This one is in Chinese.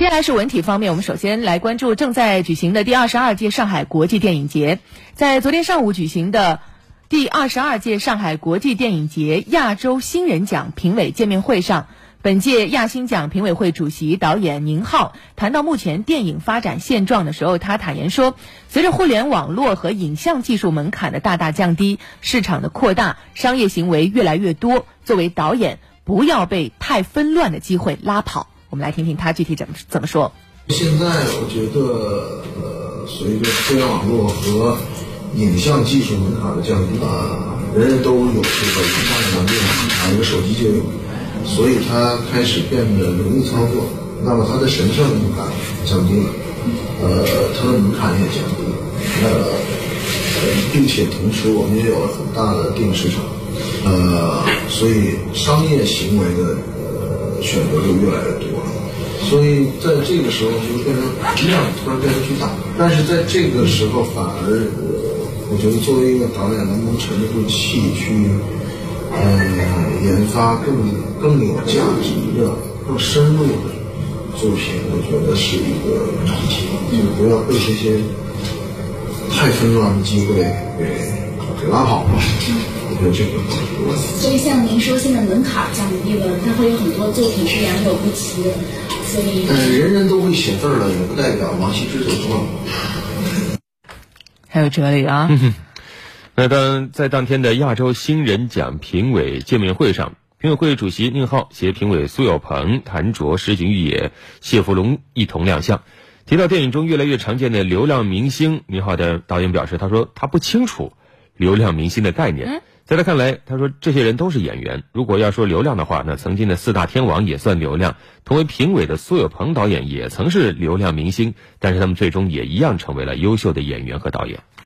接下来是文体方面，我们首先来关注正在举行的第二十二届上海国际电影节。在昨天上午举行的第二十二届上海国际电影节亚洲新人奖评委见面会上，本届亚新奖评委会主席导演宁浩谈到目前电影发展现状的时候，他坦言说，随着互联网络和影像技术门槛的大大降低，市场的扩大，商业行为越来越多，作为导演，不要被太纷乱的机会拉跑。我们来听听他具体怎么怎么说。现在我觉得，呃，随着互联网络和影像技术门槛的降低，啊，人人都有这个影像的能力，拿一个手机就有，所以它开始变得容易操作。那么它的神圣门槛降低了，呃，它的门槛也降低了，呃，并且同时我们也有了很大的电影市场，呃，所以商业行为的呃选择就越来越多。所以在这个时候就变成量突然变得巨大，但是在这个时候反而，我觉得作为一个导演能不能沉得住气去，呃，研发更更有价值的、更深入的作品，我觉得是一个难题，就不要被这些太纷乱的机会给给拉跑了。我觉得这个所以像您说，现在门槛降低了，它会有很多作品是良莠不齐。呃，人人都会写字了，也不代表王羲之就错了。还有哲理啊！那当在当天的亚洲新人奖评委见面会上，评委会主席宁浩携评委苏有朋、谭卓、石井玉也、谢福龙一同亮相。提到电影中越来越常见的流量明星，宁浩的导演表示：“他说他不清楚流量明星的概念。”在他看来，他说这些人都是演员。如果要说流量的话，那曾经的四大天王也算流量。同为评委的苏有朋导演也曾是流量明星，但是他们最终也一样成为了优秀的演员和导演。